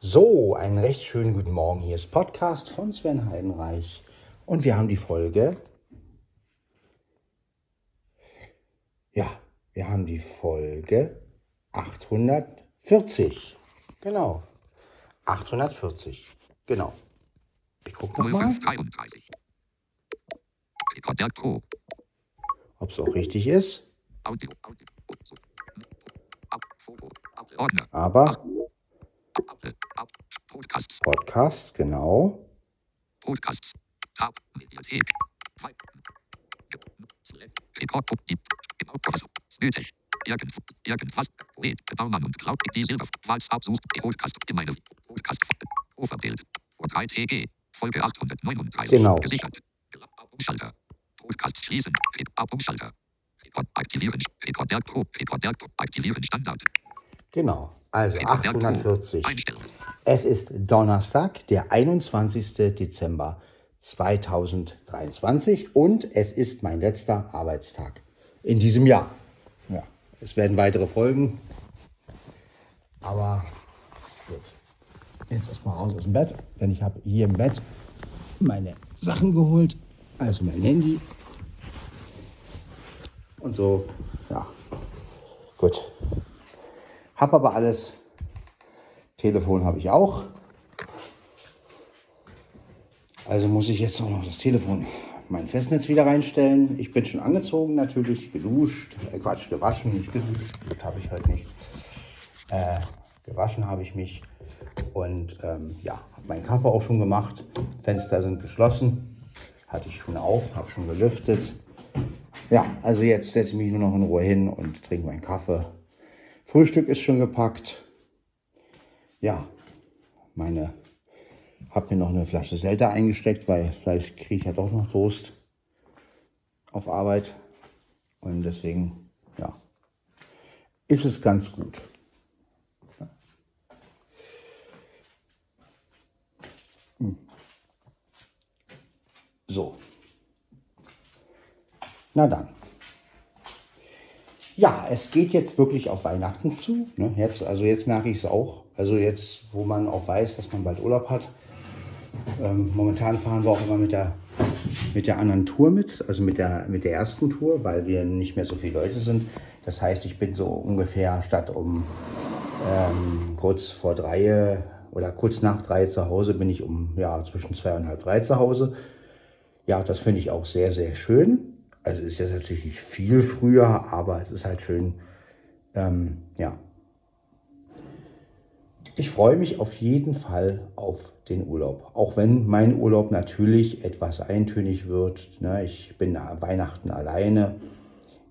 So, einen recht schönen guten Morgen. Hier ist Podcast von Sven Heidenreich und wir haben die Folge. Ja, wir haben die Folge 840. Genau. 840. Genau. Ich gucke nochmal, 0533. Rekorder Pro. ob es auch richtig ist. Aber Ab. Ab. Podcasts. Podcast, genau. Podcasts. Tab. Mediathek. Nötig. Irgend. Irgendwas. Poet. Baumann und Cloud. Die Silber. WhatsApp sucht. Podcast. In meine. Podcast. Overbild. Vor 3 TG. Folge 839. Genau. Gesichert. Umschalter. Podcast schließen. Umschalter. Rekord aktivieren. Rekorder Pro. Rekorder Pro. Aktivieren Standard. Genau. Also Rekorder Pro. 840. Einstellung. Es ist Donnerstag, der 21. Dezember 2023 und es ist mein letzter Arbeitstag in diesem Jahr. Ja, es werden weitere Folgen, aber gut. Jetzt erstmal raus aus dem Bett, denn ich habe hier im Bett meine Sachen geholt, also mein Handy und so. Ja, gut. Hab aber alles Telefon habe ich auch. Also muss ich jetzt auch noch das Telefon, mein Festnetz wieder reinstellen. Ich bin schon angezogen natürlich, geduscht, äh Quatsch, gewaschen, nicht geduscht, das habe ich heute nicht. Äh, gewaschen habe ich mich und ähm, ja, habe meinen Kaffee auch schon gemacht. Fenster sind geschlossen, hatte ich schon auf, habe schon gelüftet. Ja, also jetzt setze ich mich nur noch in Ruhe hin und trinke meinen Kaffee. Frühstück ist schon gepackt ja, meine, habe mir noch eine Flasche Selter eingesteckt, weil vielleicht kriege ich ja doch noch Toast auf Arbeit. Und deswegen, ja, ist es ganz gut. So. Na dann. Ja, es geht jetzt wirklich auf Weihnachten zu. Ne? Jetzt, also jetzt merke ich es auch. Also jetzt, wo man auch weiß, dass man bald Urlaub hat. Ähm, momentan fahren wir auch immer mit der, mit der anderen Tour mit, also mit der, mit der ersten Tour, weil wir nicht mehr so viele Leute sind. Das heißt, ich bin so ungefähr statt um ähm, kurz vor drei oder kurz nach drei zu Hause, bin ich um ja, zwischen zwei und halb drei zu Hause. Ja, das finde ich auch sehr, sehr schön. Also ist jetzt natürlich viel früher, aber es ist halt schön. Ähm, ja. Ich freue mich auf jeden Fall auf den Urlaub. Auch wenn mein Urlaub natürlich etwas eintönig wird. Ne? Ich bin Weihnachten alleine.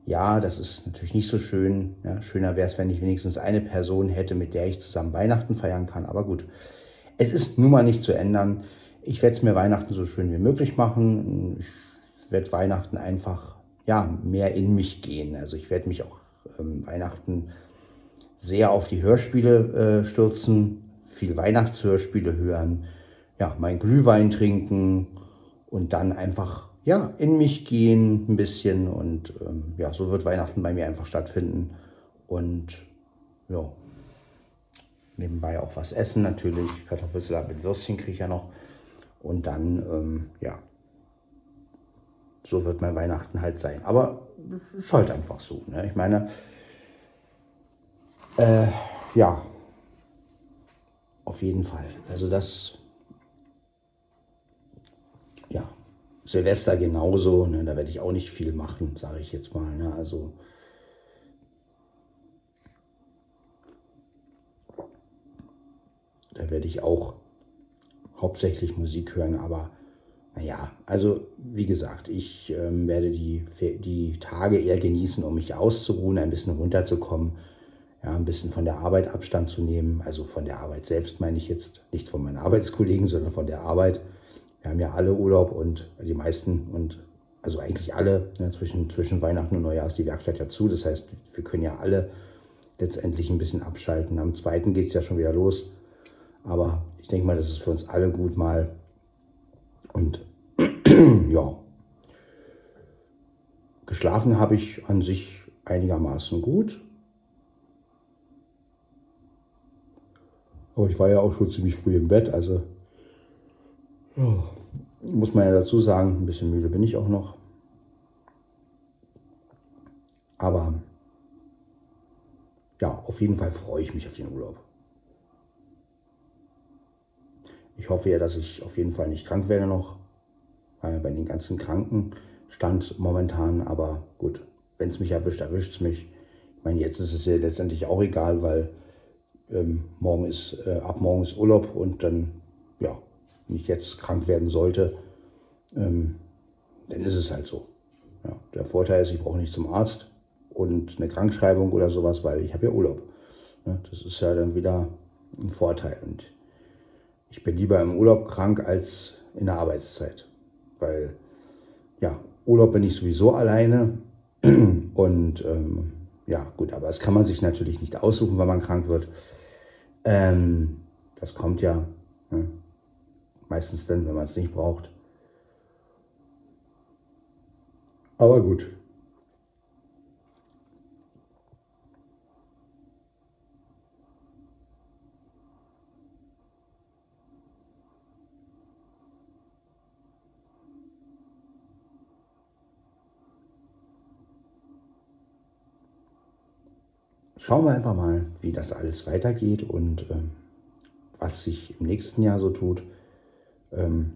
Ja, das ist natürlich nicht so schön. Ja? Schöner wäre es, wenn ich wenigstens eine Person hätte, mit der ich zusammen Weihnachten feiern kann. Aber gut, es ist nun mal nicht zu ändern. Ich werde es mir Weihnachten so schön wie möglich machen. Ich werde Weihnachten einfach ja, mehr in mich gehen. Also ich werde mich auch ähm, Weihnachten sehr auf die Hörspiele äh, stürzen, viel Weihnachtshörspiele hören, ja, mein Glühwein trinken und dann einfach ja, in mich gehen ein bisschen und ähm, ja, so wird Weihnachten bei mir einfach stattfinden und ja, nebenbei auch was essen natürlich, Kartoffelsalat mit Würstchen kriege ich ja noch und dann ähm, ja, so wird mein Weihnachten halt sein. Aber es ist halt einfach so. Ne? Ich meine, äh, ja, auf jeden Fall. Also das, ja, Silvester genauso. Ne? Da werde ich auch nicht viel machen, sage ich jetzt mal. Ne? Also da werde ich auch hauptsächlich Musik hören, aber naja, also wie gesagt, ich ähm, werde die, die Tage eher genießen, um mich auszuruhen, ein bisschen runterzukommen, ja, ein bisschen von der Arbeit Abstand zu nehmen. Also von der Arbeit selbst meine ich jetzt, nicht von meinen Arbeitskollegen, sondern von der Arbeit. Wir haben ja alle Urlaub und die meisten und also eigentlich alle, ne, zwischen, zwischen Weihnachten und Neujahr ist die Werkstatt ja zu. Das heißt, wir können ja alle letztendlich ein bisschen abschalten. Am zweiten geht es ja schon wieder los. Aber ich denke mal, das ist für uns alle gut mal und ja, geschlafen habe ich an sich einigermaßen gut. Aber ich war ja auch schon ziemlich früh im Bett, also muss man ja dazu sagen, ein bisschen müde bin ich auch noch. Aber ja, auf jeden Fall freue ich mich auf den Urlaub. Ich hoffe ja, dass ich auf jeden Fall nicht krank werde noch, weil bei den ganzen Krankenstand momentan, aber gut, wenn es mich erwischt, erwischt es mich. Ich meine, jetzt ist es ja letztendlich auch egal, weil ähm, morgen ist, äh, ab morgen ist Urlaub und dann, ja, wenn ich jetzt krank werden sollte, ähm, dann ist es halt so. Ja, der Vorteil ist, ich brauche nicht zum Arzt und eine Krankschreibung oder sowas, weil ich habe ja Urlaub. Ja, das ist ja dann wieder ein Vorteil. Und ich bin lieber im Urlaub krank als in der Arbeitszeit. Weil, ja, Urlaub bin ich sowieso alleine. Und ähm, ja, gut, aber das kann man sich natürlich nicht aussuchen, wenn man krank wird. Ähm, das kommt ja ne? meistens dann, wenn man es nicht braucht. Aber gut. Schauen wir einfach mal, wie das alles weitergeht und ähm, was sich im nächsten Jahr so tut. Ähm,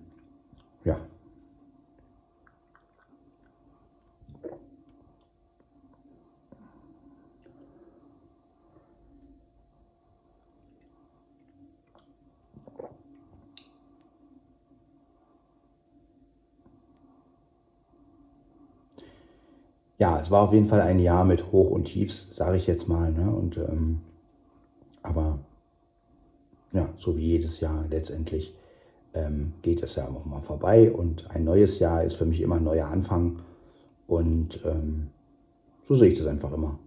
ja. Ja, es war auf jeden Fall ein Jahr mit Hoch und Tiefs, sage ich jetzt mal. Ne? Und, ähm, aber ja, so wie jedes Jahr letztendlich ähm, geht es ja auch mal vorbei. Und ein neues Jahr ist für mich immer ein neuer Anfang. Und ähm, so sehe ich das einfach immer.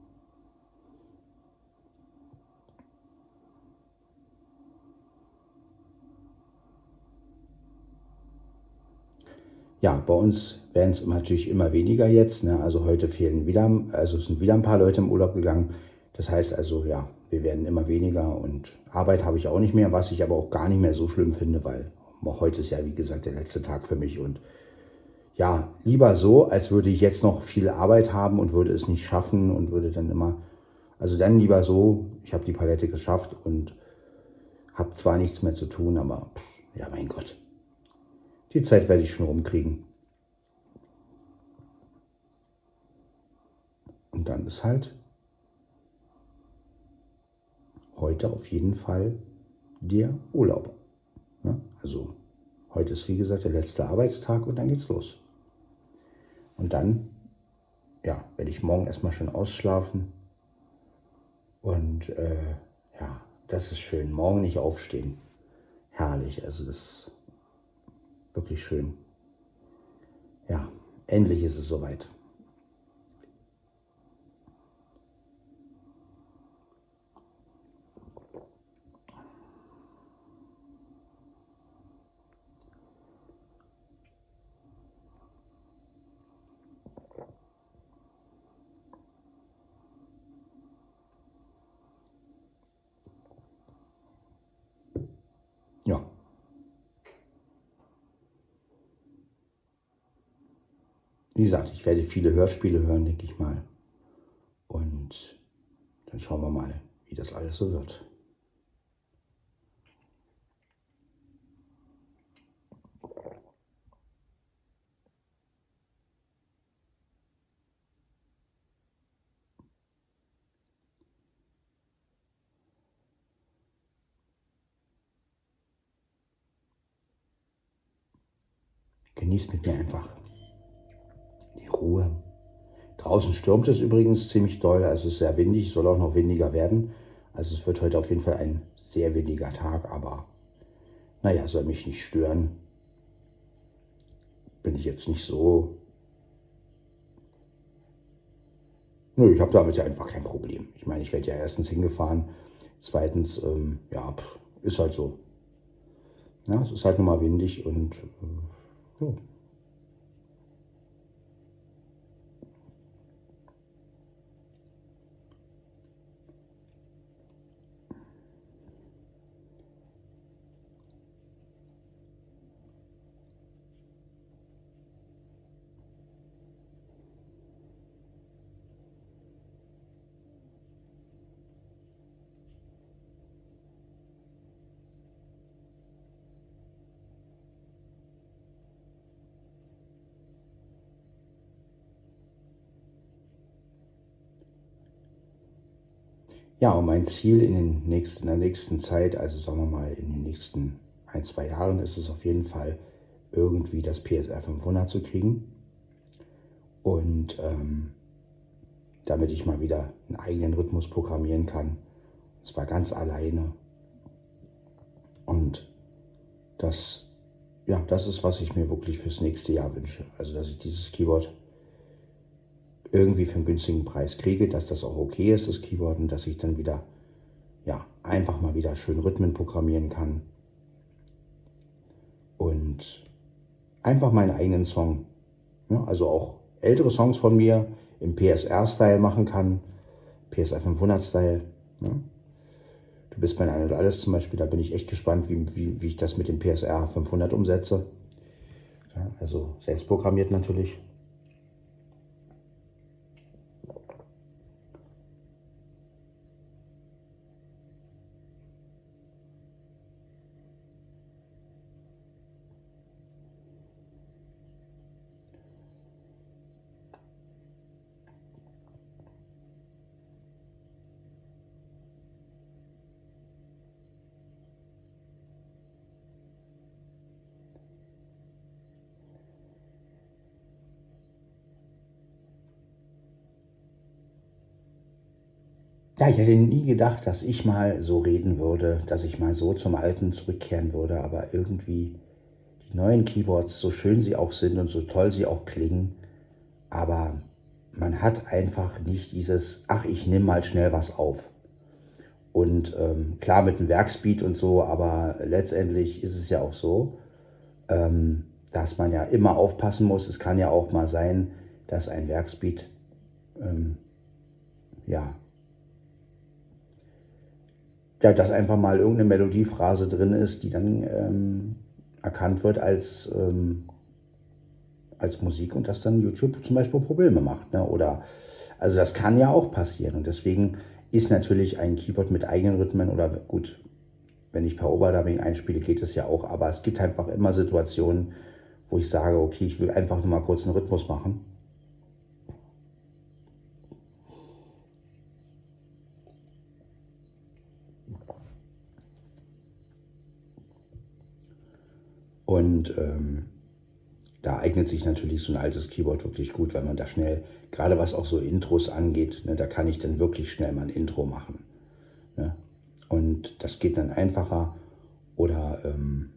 Ja, bei uns werden es natürlich immer weniger jetzt. Ne? Also heute fehlen wieder, also sind wieder ein paar Leute im Urlaub gegangen. Das heißt also, ja, wir werden immer weniger und Arbeit habe ich auch nicht mehr, was ich aber auch gar nicht mehr so schlimm finde, weil heute ist ja, wie gesagt, der letzte Tag für mich und ja, lieber so, als würde ich jetzt noch viel Arbeit haben und würde es nicht schaffen und würde dann immer, also dann lieber so, ich habe die Palette geschafft und habe zwar nichts mehr zu tun, aber pff, ja, mein Gott. Die Zeit werde ich schon rumkriegen. Und dann ist halt heute auf jeden Fall der Urlaub. Ja, also heute ist wie gesagt der letzte Arbeitstag und dann geht's los. Und dann, ja, werde ich morgen erstmal schön ausschlafen. Und äh, ja, das ist schön. Morgen nicht aufstehen. Herrlich. Also das wirklich schön. Ja, endlich ist es soweit. Wie gesagt, ich werde viele Hörspiele hören, denke ich mal. Und dann schauen wir mal, wie das alles so wird. Genießt mit mir einfach die Ruhe. Draußen stürmt es übrigens ziemlich doll, also es ist sehr windig, soll auch noch windiger werden. Also es wird heute auf jeden Fall ein sehr windiger Tag, aber naja, soll mich nicht stören. Bin ich jetzt nicht so. Nö, ich habe damit ja einfach kein Problem. Ich meine, ich werde ja erstens hingefahren, zweitens, ähm, ja, pff, ist halt so. Ja, es ist halt nur mal windig und äh, ja. Ja, und mein Ziel in, den nächsten, in der nächsten Zeit, also sagen wir mal in den nächsten ein, zwei Jahren, ist es auf jeden Fall, irgendwie das PSR 500 zu kriegen. Und ähm, damit ich mal wieder einen eigenen Rhythmus programmieren kann. Und zwar ganz alleine. Und das, ja, das ist, was ich mir wirklich fürs nächste Jahr wünsche. Also, dass ich dieses Keyboard irgendwie für einen günstigen Preis kriege, dass das auch okay ist, das Keyboard, und dass ich dann wieder, ja, einfach mal wieder schön Rhythmen programmieren kann. Und einfach meinen eigenen Song, ja, also auch ältere Songs von mir im PSR-Style machen kann, PSR 500-Style. Ja. Du bist mein Ein und Alles zum Beispiel, da bin ich echt gespannt, wie, wie, wie ich das mit dem PSR 500 umsetze. Ja, also selbst programmiert natürlich. Ja, ich hätte nie gedacht, dass ich mal so reden würde, dass ich mal so zum Alten zurückkehren würde, aber irgendwie die neuen Keyboards, so schön sie auch sind und so toll sie auch klingen, aber man hat einfach nicht dieses, ach, ich nehme mal schnell was auf. Und ähm, klar mit dem Werkspeed und so, aber letztendlich ist es ja auch so, ähm, dass man ja immer aufpassen muss. Es kann ja auch mal sein, dass ein Werkspeed ähm, ja, ja, dass einfach mal irgendeine Melodiephrase drin ist, die dann ähm, erkannt wird als, ähm, als Musik und das dann YouTube zum Beispiel Probleme macht. Ne? Oder, also das kann ja auch passieren. Und deswegen ist natürlich ein Keyboard mit eigenen Rhythmen oder gut, wenn ich per Overdubbing einspiele, geht es ja auch. Aber es gibt einfach immer Situationen, wo ich sage, okay, ich will einfach nur mal kurz einen Rhythmus machen. Und ähm, da eignet sich natürlich so ein altes Keyboard wirklich gut, weil man da schnell, gerade was auch so Intros angeht, ne, da kann ich dann wirklich schnell mal ein Intro machen. Ne? Und das geht dann einfacher. Oder ähm,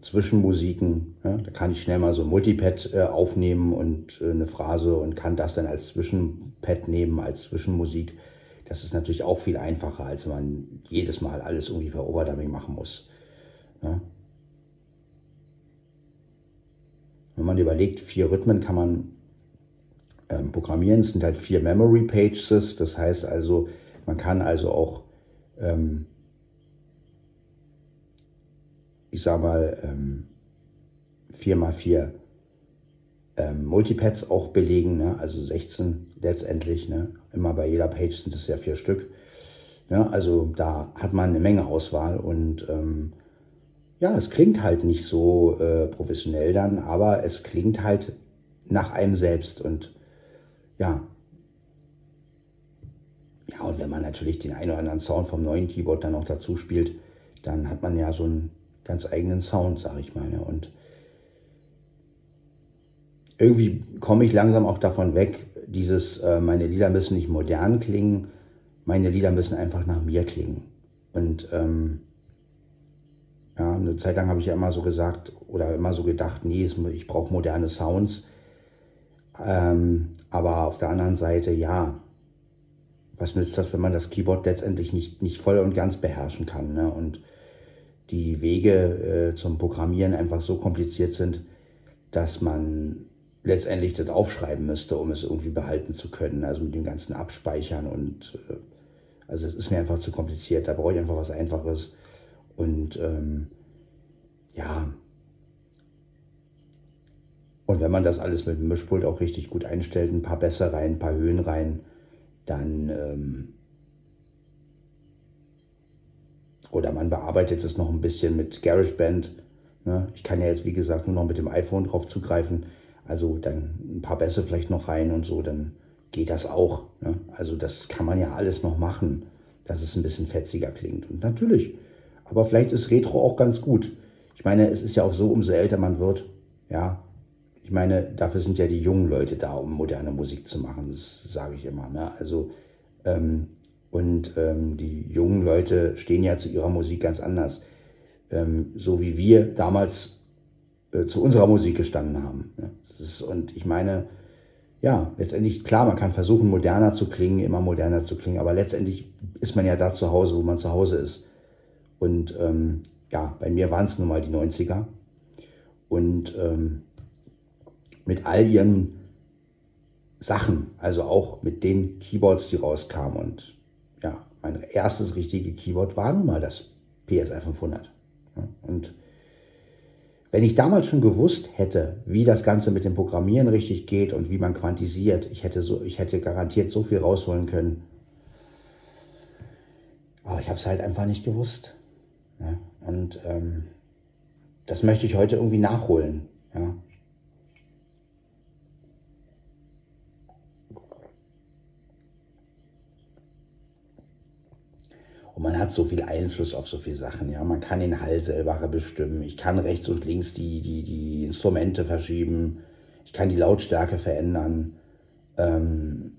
Zwischenmusiken, ne? da kann ich schnell mal so ein Multipad äh, aufnehmen und äh, eine Phrase und kann das dann als Zwischenpad nehmen, als Zwischenmusik. Das ist natürlich auch viel einfacher, als wenn man jedes Mal alles irgendwie per Overdubbing machen muss. Ne? Wenn man überlegt, vier Rhythmen kann man ähm, programmieren. Es sind halt vier Memory Pages. Das heißt also, man kann also auch, ähm, ich sag mal, ähm, 4 mal 4 ähm, Multipads auch belegen, ne? also 16 letztendlich. Ne? Immer bei jeder Page sind es ja vier Stück. Ne? Also da hat man eine Menge Auswahl und ähm, ja, es klingt halt nicht so äh, professionell dann, aber es klingt halt nach einem selbst und ja. Ja, und wenn man natürlich den einen oder anderen Sound vom neuen Keyboard dann noch dazu spielt, dann hat man ja so einen ganz eigenen Sound, sag ich mal. Ne? Und irgendwie komme ich langsam auch davon weg, dieses, äh, meine Lieder müssen nicht modern klingen, meine Lieder müssen einfach nach mir klingen. Und ähm, ja, eine Zeit lang habe ich ja immer so gesagt oder immer so gedacht, nee, ich brauche moderne Sounds. Ähm, aber auf der anderen Seite, ja, was nützt das, wenn man das Keyboard letztendlich nicht, nicht voll und ganz beherrschen kann? Ne? Und die Wege äh, zum Programmieren einfach so kompliziert sind, dass man letztendlich das aufschreiben müsste, um es irgendwie behalten zu können. Also mit dem ganzen Abspeichern und äh, also es ist mir einfach zu kompliziert. Da brauche ich einfach was Einfaches und ähm, ja, und wenn man das alles mit dem Mischpult auch richtig gut einstellt, ein paar Bässe rein, ein paar Höhen rein, dann ähm, oder man bearbeitet es noch ein bisschen mit GarageBand. Ne? Ich kann ja jetzt, wie gesagt, nur noch mit dem iPhone drauf zugreifen. Also dann ein paar Bässe vielleicht noch rein und so, dann geht das auch. Ne? Also das kann man ja alles noch machen. dass es ein bisschen fetziger klingt. Und natürlich, aber vielleicht ist Retro auch ganz gut. Ich meine, es ist ja auch so, umso älter man wird, ja, ich meine, dafür sind ja die jungen Leute da, um moderne Musik zu machen, das sage ich immer. Ne? Also, ähm, und ähm, die jungen Leute stehen ja zu ihrer Musik ganz anders. Ähm, so wie wir damals äh, zu unserer Musik gestanden haben. Ne? Ist, und ich meine, ja, letztendlich, klar, man kann versuchen, moderner zu klingen, immer moderner zu klingen, aber letztendlich ist man ja da zu Hause, wo man zu Hause ist. Und ähm, ja, bei mir waren es nun mal die 90er. Und ähm, mit all ihren Sachen, also auch mit den Keyboards, die rauskamen. Und ja, mein erstes richtige Keyboard war nun mal das PSI 500. Und wenn ich damals schon gewusst hätte, wie das Ganze mit dem Programmieren richtig geht und wie man quantisiert, ich hätte, so, ich hätte garantiert so viel rausholen können. Aber ich habe es halt einfach nicht gewusst. Ja? Und ähm, das möchte ich heute irgendwie nachholen. Ja? Und man hat so viel Einfluss auf so viele Sachen. Ja, man kann den Hall selber bestimmen. Ich kann rechts und links die, die, die Instrumente verschieben. Ich kann die Lautstärke verändern. Ähm,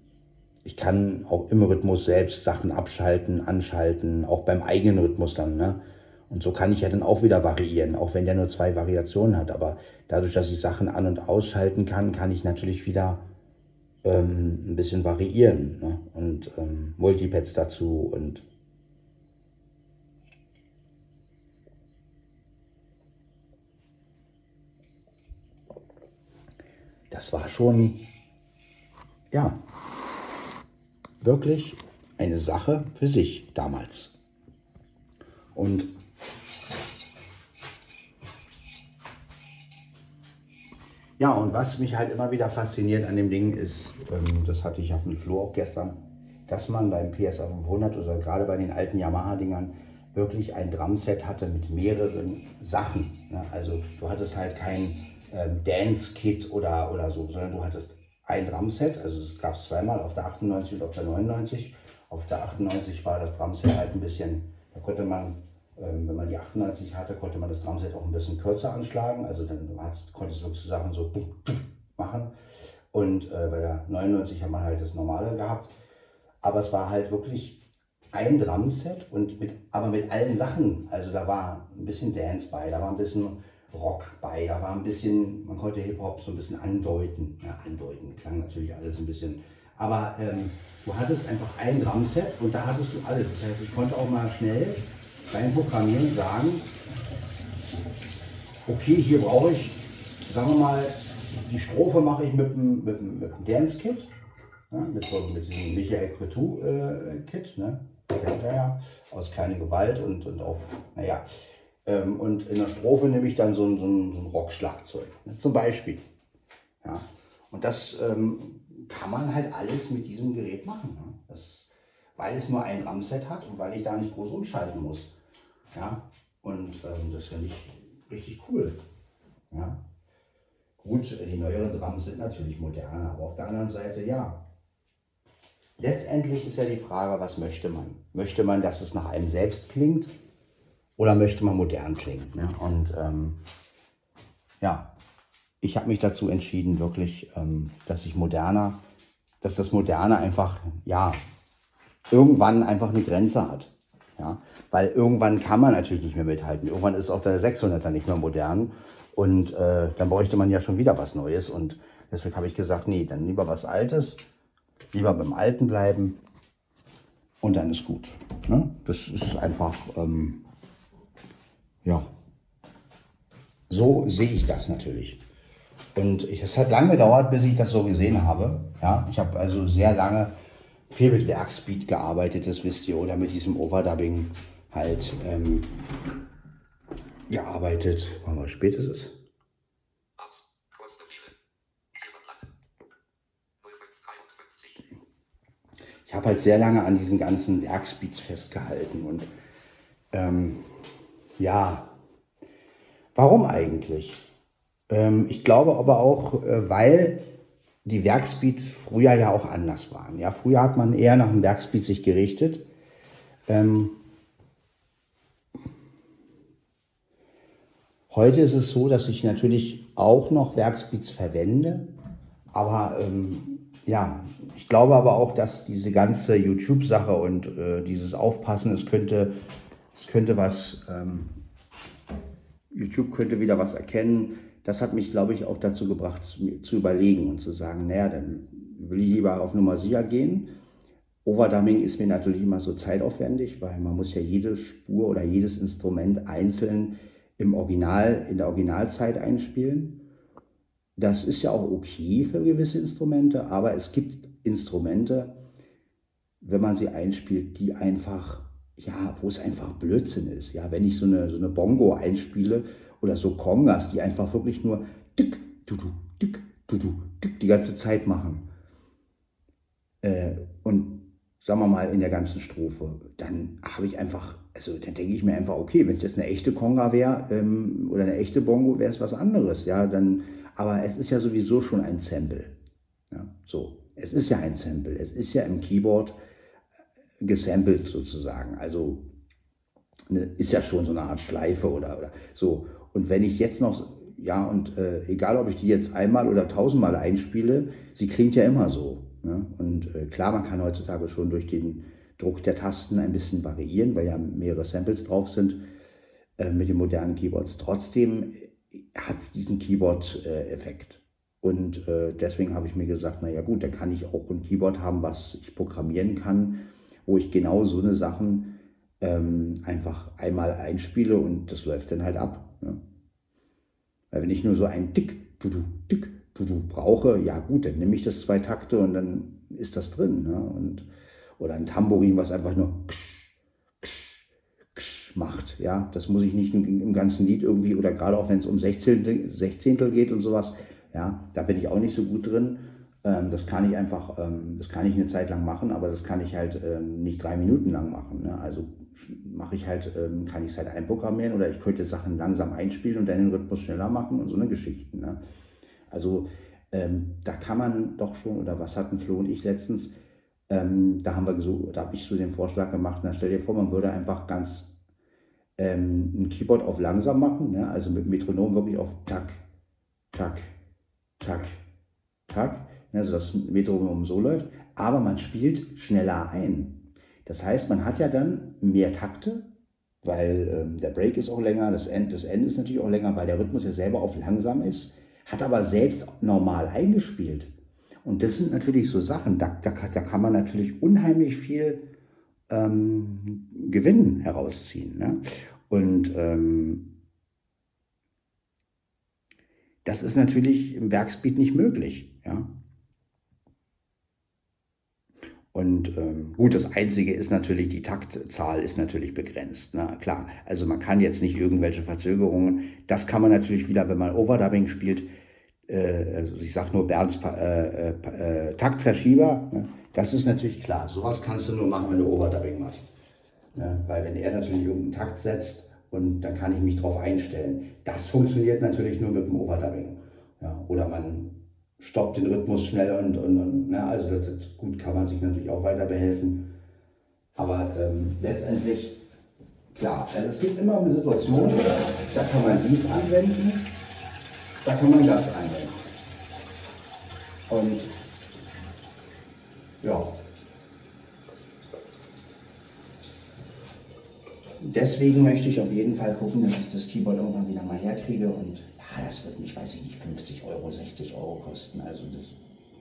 ich kann auch im Rhythmus selbst Sachen abschalten, anschalten, auch beim eigenen Rhythmus dann. Ne? Und so kann ich ja dann auch wieder variieren, auch wenn der nur zwei Variationen hat. Aber dadurch, dass ich Sachen an- und ausschalten kann, kann ich natürlich wieder ähm, ein bisschen variieren. Ne? Und ähm, Multipads dazu und das war schon, ja, wirklich eine Sache für sich damals. Und ja, und was mich halt immer wieder fasziniert an dem Ding ist, ähm, das hatte ich auf dem Flo auch gestern, dass man beim PSA 500 oder gerade bei den alten Yamaha-Dingern wirklich ein Drumset hatte mit mehreren Sachen. Ne? Also du hattest halt kein ähm, Dance-Kit oder, oder so, sondern du hattest ein Drumset, also es gab es zweimal auf der 98 und auf der 99. Auf der 98 war das Drumset halt ein bisschen, da konnte man, wenn man die 98 hatte, konnte man das Drumset auch ein bisschen kürzer anschlagen, also dann konntest du sozusagen so machen. Und äh, bei der 99 hat man halt das normale gehabt. Aber es war halt wirklich ein Drumset und mit, aber mit allen Sachen. Also da war ein bisschen Dance bei, da war ein bisschen Rock bei. Da war ein bisschen, man konnte Hip-Hop so ein bisschen andeuten. Ja, andeuten, klang natürlich alles ein bisschen. Aber ähm, du hattest einfach ein Drumset und da hattest du alles. Das heißt, ich konnte auch mal schnell beim Programmieren sagen, okay, hier brauche ich, sagen wir mal, die Strophe mache ich mit dem, mit dem, mit dem Dance-Kit, ja, mit, mit diesem Michael Cretou-Kit, äh, ne? kennt er ja, aus Keine Gewalt und, und auch, naja, ähm, und in der Strophe nehme ich dann so ein, so ein, so ein Rockschlagzeug, ne, zum Beispiel. Ja. Und das ähm, kann man halt alles mit diesem Gerät machen. Ne? Das, weil es nur ein Drumset hat und weil ich da nicht groß umschalten muss. Ja. Und ähm, das finde ich richtig cool. Ja. Gut, die neueren Drums sind natürlich moderner, aber auf der anderen Seite ja. Letztendlich ist ja die Frage, was möchte man? Möchte man, dass es nach einem selbst klingt? oder möchte man modern klingen? Ne? Und ähm, ja, ich habe mich dazu entschieden, wirklich, ähm, dass ich moderner, dass das Moderne einfach, ja, irgendwann einfach eine Grenze hat. Ja, weil irgendwann kann man natürlich nicht mehr mithalten. Irgendwann ist auch der 600er nicht mehr modern und äh, dann bräuchte man ja schon wieder was Neues. Und deswegen habe ich gesagt, nee, dann lieber was Altes, lieber beim Alten bleiben und dann ist gut. Ne? Das ist einfach, ähm, ja, so sehe ich das natürlich. Und es hat lange gedauert, bis ich das so gesehen habe. Ja, ich habe also sehr lange viel mit Werkspeed gearbeitet, das wisst ihr, oder mit diesem Overdubbing halt ähm, gearbeitet. Wann mal spät ist es? Ich habe halt sehr lange an diesen ganzen Werkspeeds festgehalten und ähm, ja, warum eigentlich? Ähm, ich glaube aber auch, äh, weil die Werkspeed früher ja auch anders waren. Ja, früher hat man eher nach dem Werkspeed sich gerichtet. Ähm, heute ist es so, dass ich natürlich auch noch Werksbeats verwende, aber ähm, ja, ich glaube aber auch, dass diese ganze YouTube-Sache und äh, dieses Aufpassen, es könnte, es könnte was, ähm, YouTube könnte wieder was erkennen. Das hat mich, glaube ich, auch dazu gebracht, zu, zu überlegen und zu sagen, naja, dann will ich lieber auf Nummer sicher gehen. Overdubbing ist mir natürlich immer so zeitaufwendig, weil man muss ja jede Spur oder jedes Instrument einzeln im Original, in der Originalzeit einspielen. Das ist ja auch okay für gewisse Instrumente, aber es gibt Instrumente, wenn man sie einspielt, die einfach, ja, wo es einfach Blödsinn ist. Ja, wenn ich so eine, so eine Bongo einspiele oder so Kongas, die einfach wirklich nur dick, du, du, dick, du, du, dick die ganze Zeit machen. Äh, und sagen wir mal in der ganzen Strophe, dann habe ich einfach, also dann denke ich mir einfach, okay, wenn es jetzt eine echte Konga wäre ähm, oder eine echte Bongo, wäre es was anderes. Ja, dann aber es ist ja sowieso schon ein Sample. Ja, so, es ist ja ein Sample. Es ist ja im Keyboard äh, gesampelt sozusagen. Also ne, ist ja schon so eine Art Schleife oder, oder so. Und wenn ich jetzt noch, ja, und äh, egal ob ich die jetzt einmal oder tausendmal einspiele, sie klingt ja immer so. Ne? Und äh, klar, man kann heutzutage schon durch den Druck der Tasten ein bisschen variieren, weil ja mehrere Samples drauf sind äh, mit den modernen Keyboards. Trotzdem hat es diesen Keyboard-Effekt. Und äh, deswegen habe ich mir gesagt, naja gut, da kann ich auch ein Keyboard haben, was ich programmieren kann, wo ich genau so eine Sachen ähm, einfach einmal einspiele und das läuft dann halt ab. Ne? Weil wenn ich nur so ein Dick, du, du, Dick, du, du brauche, ja gut, dann nehme ich das zwei Takte und dann ist das drin. Ne? Und, oder ein Tambourin, was einfach nur macht. Ja, das muss ich nicht im, ganzen Lied irgendwie oder gerade auch wenn es um Sechzehntel, Sechzehntel geht und sowas. Ja, da bin ich auch nicht so gut drin. Ähm, das kann ich einfach, ähm, das kann ich eine Zeit lang machen, aber das kann ich halt ähm, nicht drei Minuten lang machen. Ne? Also mache ich halt, ähm, kann ich es halt einprogrammieren oder ich könnte Sachen langsam einspielen und dann den Rhythmus schneller machen und so eine Geschichten. Ne? Also ähm, da kann man doch schon, oder was hatten Flo und ich letztens, ähm, da haben wir so, da habe ich so den Vorschlag gemacht, na stell dir vor, man würde einfach ganz ähm, ein Keyboard auf langsam machen, ne? also mit Metronom wirklich auf Tak, Tak, Tak, Tak, ne? also das Metronom so läuft, aber man spielt schneller ein. Das heißt, man hat ja dann mehr Takte, weil ähm, der Break ist auch länger, das End, das End ist natürlich auch länger, weil der Rhythmus ja selber auf langsam ist, hat aber selbst normal eingespielt. Und das sind natürlich so Sachen, da, da, da kann man natürlich unheimlich viel ähm, Gewinn herausziehen. Ne? Und ähm, das ist natürlich im Werksbeat nicht möglich. Ja? Und ähm, gut, das Einzige ist natürlich, die Taktzahl ist natürlich begrenzt. Na ne? klar, also man kann jetzt nicht irgendwelche Verzögerungen, das kann man natürlich wieder, wenn man Overdubbing spielt, äh, also ich sage nur Bernds äh, äh, äh, Taktverschieber, ne? Das ist natürlich klar. Sowas kannst du nur machen, wenn du Overdubbing machst. Ja, weil wenn er natürlich irgendeinen Takt setzt und dann kann ich mich darauf einstellen. Das funktioniert natürlich nur mit dem Overdubbing. Ja, oder man stoppt den Rhythmus schnell und, und, und na, also das ist, gut kann man sich natürlich auch weiter behelfen. Aber ähm, letztendlich, klar, also es gibt immer eine Situation, da kann man dies anwenden, da kann man das anwenden. Und ja. Deswegen möchte ich auf jeden Fall gucken, dass ich das Keyboard irgendwann wieder mal herkriege und ja, das wird mich, weiß ich nicht, 50 Euro, 60 Euro kosten. Also das,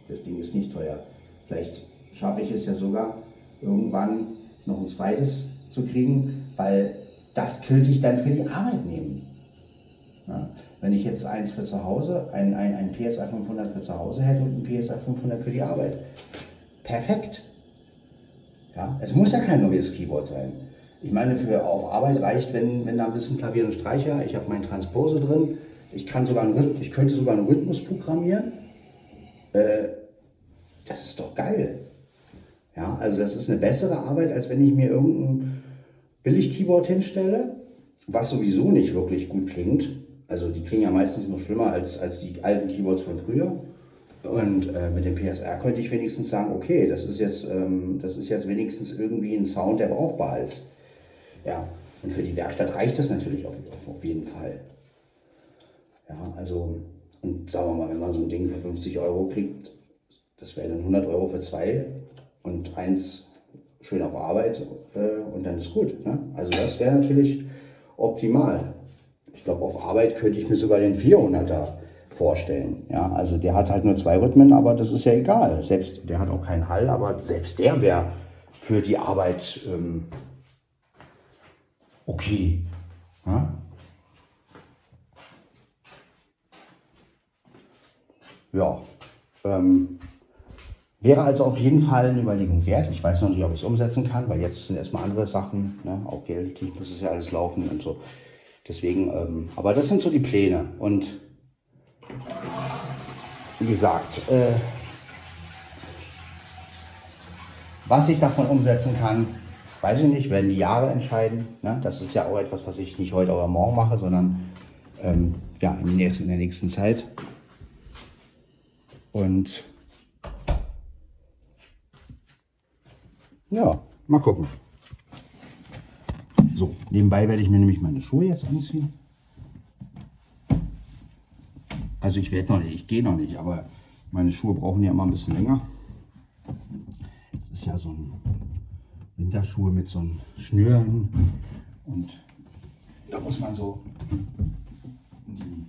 das Ding ist nicht teuer. Vielleicht schaffe ich es ja sogar irgendwann noch ein zweites zu kriegen, weil das könnte ich dann für die Arbeit nehmen. Ja? Wenn ich jetzt eins für zu Hause, ein, ein, ein PSA 500 für zu Hause hätte und ein PSA 500 für die Arbeit, perfekt. Ja, es muss ja kein neues Keyboard sein. Ich meine, für auf Arbeit reicht, wenn, wenn da ein bisschen Klavier und Streicher, ich habe meinen Transpose drin, ich, kann sogar einen, ich könnte sogar einen Rhythmus programmieren. Äh, das ist doch geil. Ja, also das ist eine bessere Arbeit, als wenn ich mir irgendein Billig-Keyboard hinstelle, was sowieso nicht wirklich gut klingt. Also die klingen ja meistens noch schlimmer als, als die alten Keyboards von früher. Und äh, mit dem PSR könnte ich wenigstens sagen, okay, das ist jetzt, ähm, das ist jetzt wenigstens irgendwie ein Sound, der brauchbar ist. Ja, und für die Werkstatt reicht das natürlich auf, auf, auf jeden Fall. Ja, also, und sagen wir mal, wenn man so ein Ding für 50 Euro kriegt, das wäre dann 100 Euro für zwei und eins schön auf Arbeit äh, und dann ist gut. Ne? Also das wäre natürlich optimal. Ich glaube, auf Arbeit könnte ich mir sogar den 400er vorstellen. Ja, also der hat halt nur zwei Rhythmen, aber das ist ja egal. Selbst der hat auch keinen Hall, aber selbst der wäre für die Arbeit ähm, okay. Ja? ja ähm, wäre also auf jeden Fall eine Überlegung wert. Ich weiß noch nicht, ob ich es umsetzen kann, weil jetzt sind erstmal andere Sachen, ne? auch Geld, muss es ja alles laufen und so. Deswegen, ähm, aber das sind so die Pläne und wie gesagt, äh, was ich davon umsetzen kann, weiß ich nicht, werden die Jahre entscheiden. Ne? Das ist ja auch etwas, was ich nicht heute oder morgen mache, sondern ähm, ja, in, nächsten, in der nächsten Zeit. Und ja, mal gucken. So, nebenbei werde ich mir nämlich meine Schuhe jetzt anziehen. Also ich werde noch nicht, ich gehe noch nicht, aber meine Schuhe brauchen ja immer ein bisschen länger. Das ist ja so ein Winterschuhe mit so einem Schnüren und da muss man so die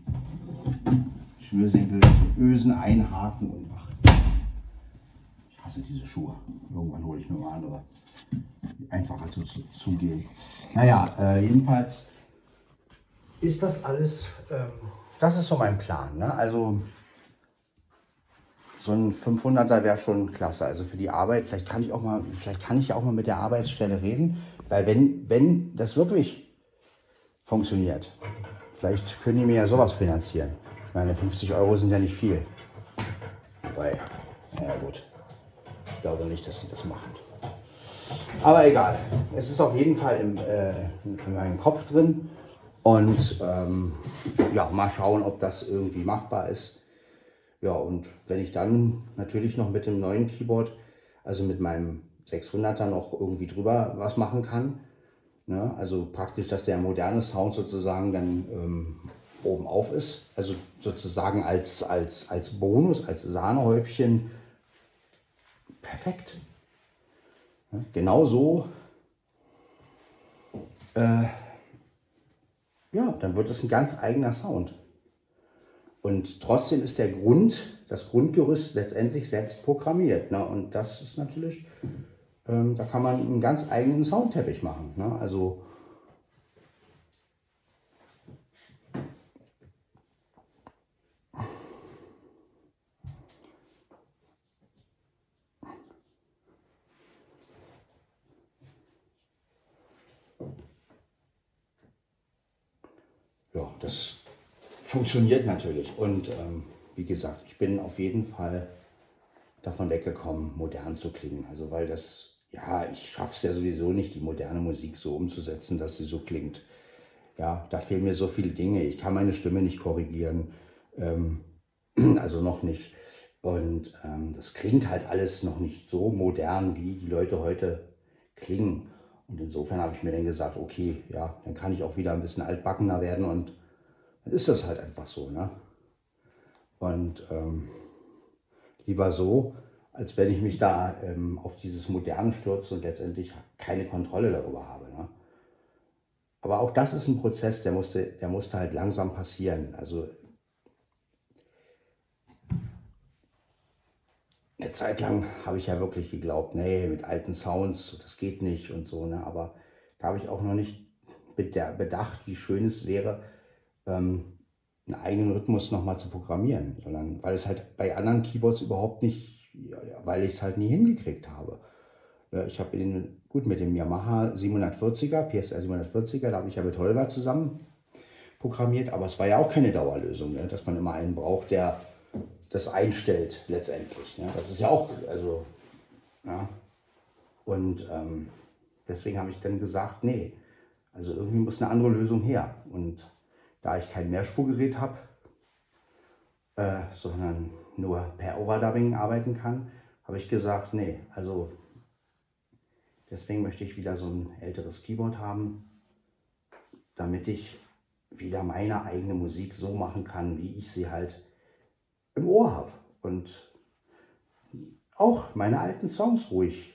Schnürsenkel, so Ösen einhaken und ach, ich hasse diese Schuhe. Irgendwann hole ich mir mal andere. Einfacher zu, zu, zugehen. Naja, äh, jedenfalls ist das alles ähm, das ist so mein Plan. Ne? Also so ein 500er wäre schon klasse. Also für die Arbeit, vielleicht kann ich auch mal, vielleicht kann ich auch mal mit der Arbeitsstelle reden, weil wenn, wenn das wirklich funktioniert, vielleicht können die mir ja sowas finanzieren. Ich meine, 50 Euro sind ja nicht viel. Wobei, naja gut, ich glaube nicht, dass sie das machen. Aber egal, es ist auf jeden Fall im, äh, in meinem Kopf drin und ähm, ja, mal schauen, ob das irgendwie machbar ist. Ja, und wenn ich dann natürlich noch mit dem neuen Keyboard, also mit meinem 600er noch irgendwie drüber was machen kann, ne? also praktisch, dass der moderne Sound sozusagen dann ähm, oben auf ist, also sozusagen als, als, als Bonus, als Sahnehäubchen, perfekt. Ja, genau so äh, ja, dann wird es ein ganz eigener Sound. Und trotzdem ist der Grund, das Grundgerüst letztendlich selbst programmiert. Ne? Und das ist natürlich, ähm, da kann man einen ganz eigenen Soundteppich machen. Ne? Also ja, das funktioniert natürlich. Und ähm, wie gesagt, ich bin auf jeden Fall davon weggekommen, modern zu klingen. Also weil das, ja, ich schaffe es ja sowieso nicht, die moderne Musik so umzusetzen, dass sie so klingt. Ja, da fehlen mir so viele Dinge. Ich kann meine Stimme nicht korrigieren. Ähm, also noch nicht. Und ähm, das klingt halt alles noch nicht so modern, wie die Leute heute klingen. Und insofern habe ich mir dann gesagt, okay, ja, dann kann ich auch wieder ein bisschen altbackener werden und dann ist das halt einfach so. Ne? Und ähm, lieber so, als wenn ich mich da ähm, auf dieses Moderne stürze und letztendlich keine Kontrolle darüber habe. Ne? Aber auch das ist ein Prozess, der musste, der musste halt langsam passieren. Also eine Zeit lang habe ich ja wirklich geglaubt, nee, mit alten Sounds, das geht nicht und so. Ne? Aber da habe ich auch noch nicht bedacht, wie schön es wäre, ähm, einen eigenen Rhythmus nochmal zu programmieren, sondern weil es halt bei anderen Keyboards überhaupt nicht, weil ich es halt nie hingekriegt habe. Ich habe den, gut, mit dem Yamaha 740er, PSR 740er, da habe ich ja mit Holger zusammen programmiert, aber es war ja auch keine Dauerlösung, ne? dass man immer einen braucht, der das einstellt letztendlich. Ne? Das ist ja auch, also, ja. Und ähm, deswegen habe ich dann gesagt, nee, also irgendwie muss eine andere Lösung her. Und da ich kein Mehrspurgerät habe, äh, sondern nur per Overdubbing arbeiten kann, habe ich gesagt, nee, also deswegen möchte ich wieder so ein älteres Keyboard haben, damit ich wieder meine eigene Musik so machen kann, wie ich sie halt im Ohr habe. Und auch meine alten Songs ruhig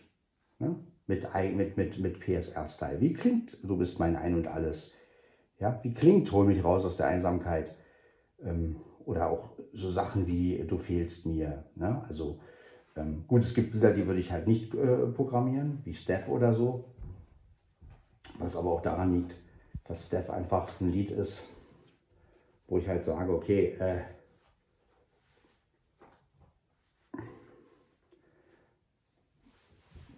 ne? mit, mit, mit, mit PSR-Style. Wie klingt Du bist mein Ein und Alles? Ja, wie klingt Hol mich raus aus der Einsamkeit? Ähm, oder auch so Sachen wie Du fehlst mir. Ne? Also ähm, gut, es gibt Lieder, die würde ich halt nicht äh, programmieren, wie Steph oder so. Was aber auch daran liegt, dass Steph einfach ein Lied ist, wo ich halt sage, okay, äh,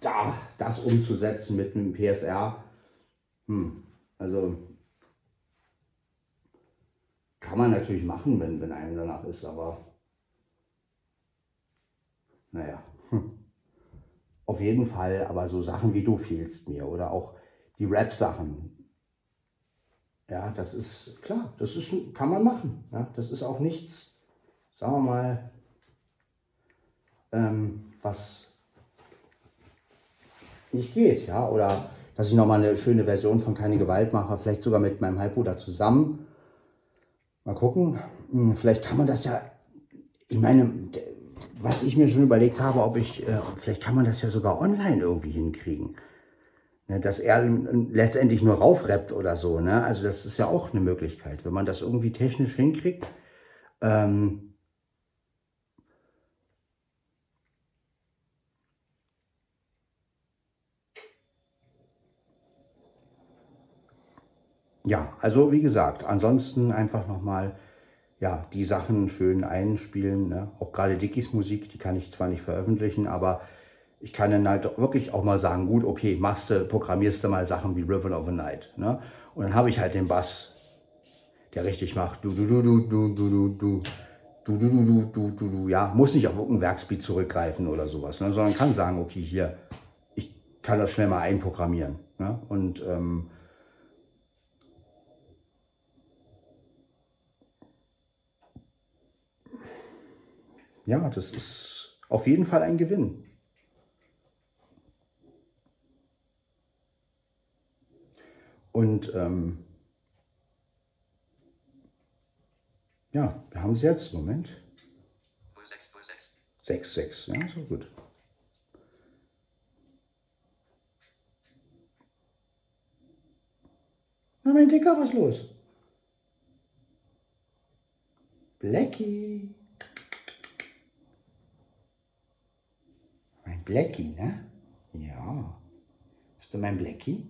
da das umzusetzen mit einem PSR, hm, also kann man natürlich machen, wenn, wenn einem danach ist, aber naja, hm. auf jeden Fall, aber so Sachen wie du fehlst mir oder auch die Rap-Sachen, ja, das ist klar, das ist, kann man machen. Ja, das ist auch nichts, sagen wir mal, ähm, was nicht geht, ja, oder dass ich nochmal eine schöne Version von Keine Gewalt mache, vielleicht sogar mit meinem Halbbruder zusammen. Mal gucken, hm, vielleicht kann man das ja, ich meine, was ich mir schon überlegt habe, ob ich, äh, vielleicht kann man das ja sogar online irgendwie hinkriegen. Ne, dass er letztendlich nur raufrappt oder so. Ne? Also das ist ja auch eine Möglichkeit, wenn man das irgendwie technisch hinkriegt. Ähm, ja, also wie gesagt, ansonsten einfach nochmal ja, die Sachen schön einspielen. Ne? Auch gerade Dickies Musik, die kann ich zwar nicht veröffentlichen, aber ich kann dann halt wirklich auch mal sagen, gut, okay, machst du, programmierst du mal Sachen wie River of a Night. Ne? Und dann habe ich halt den Bass, der richtig macht. Du, du, du, du, du, du, du, du. Du, du, du, du, du, du, du, ja, muss nicht auf irgendein Werksbeat zurückgreifen oder sowas, ne, sondern kann sagen, okay, hier, ich kann das schnell mal einprogrammieren. Ne, und ähm, ja, das ist auf jeden Fall ein Gewinn. Und ähm, ja, wir haben es jetzt. Moment. 6, 6. Ja, so gut. Na, mein Dicker, was los? Blackie. Blackie, ne? Ja. Ist du mein Blackie?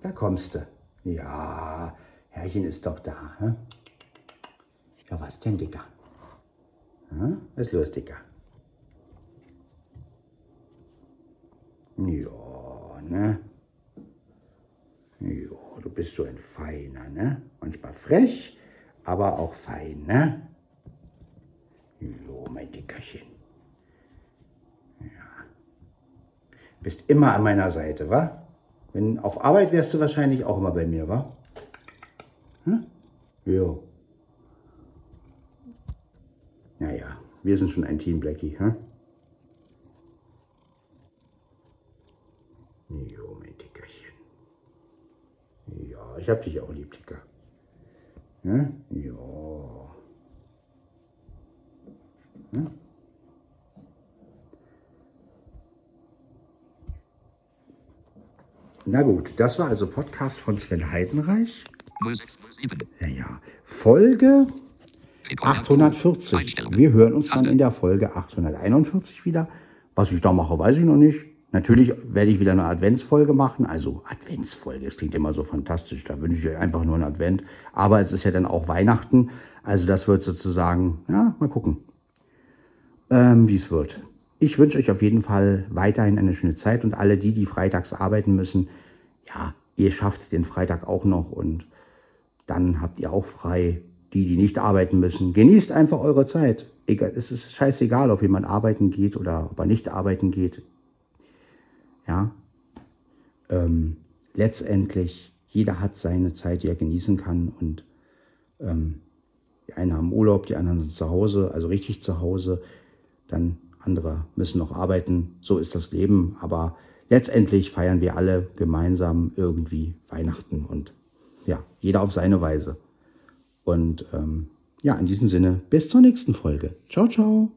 Da kommst du. Ja, Herrchen ist doch da. Hä? Ja, was denn, Dicker? Hm? Was ist los, Dicker? Ja, ne? Ja, du bist so ein Feiner, ne? Manchmal frech, aber auch fein, ne? Jo, mein Dickerchen. Ja. Bist immer an meiner Seite, wa? Wenn auf Arbeit wärst du wahrscheinlich auch immer bei mir, wa? Hm? Jo. Naja, wir sind schon ein Team, Blackie, hä? Jo, mein Dickerchen. Ja, ich hab dich auch lieb, Dicker. Ne? Ja. Ne? Na gut, das war also Podcast von Sven Heidenreich. 0607. Ja, ja. Folge 840. Wir hören uns dann in der Folge 841 wieder. Was ich da mache, weiß ich noch nicht. Natürlich werde ich wieder eine Adventsfolge machen. Also Adventsfolge, es klingt immer so fantastisch. Da wünsche ich euch einfach nur einen Advent. Aber es ist ja dann auch Weihnachten. Also das wird sozusagen, ja, mal gucken, ähm, wie es wird. Ich wünsche euch auf jeden Fall weiterhin eine schöne Zeit und alle die, die freitags arbeiten müssen, ja, ihr schafft den Freitag auch noch und dann habt ihr auch frei. Die, die nicht arbeiten müssen, genießt einfach eure Zeit. Egal, es ist scheißegal, ob jemand arbeiten geht oder ob er nicht arbeiten geht. Ja, ähm, letztendlich, jeder hat seine Zeit, die er genießen kann. Und ähm, die einen haben Urlaub, die anderen sind zu Hause, also richtig zu Hause. Dann andere müssen noch arbeiten. So ist das Leben. Aber letztendlich feiern wir alle gemeinsam irgendwie Weihnachten und ja, jeder auf seine Weise. Und ähm, ja, in diesem Sinne, bis zur nächsten Folge. Ciao, ciao.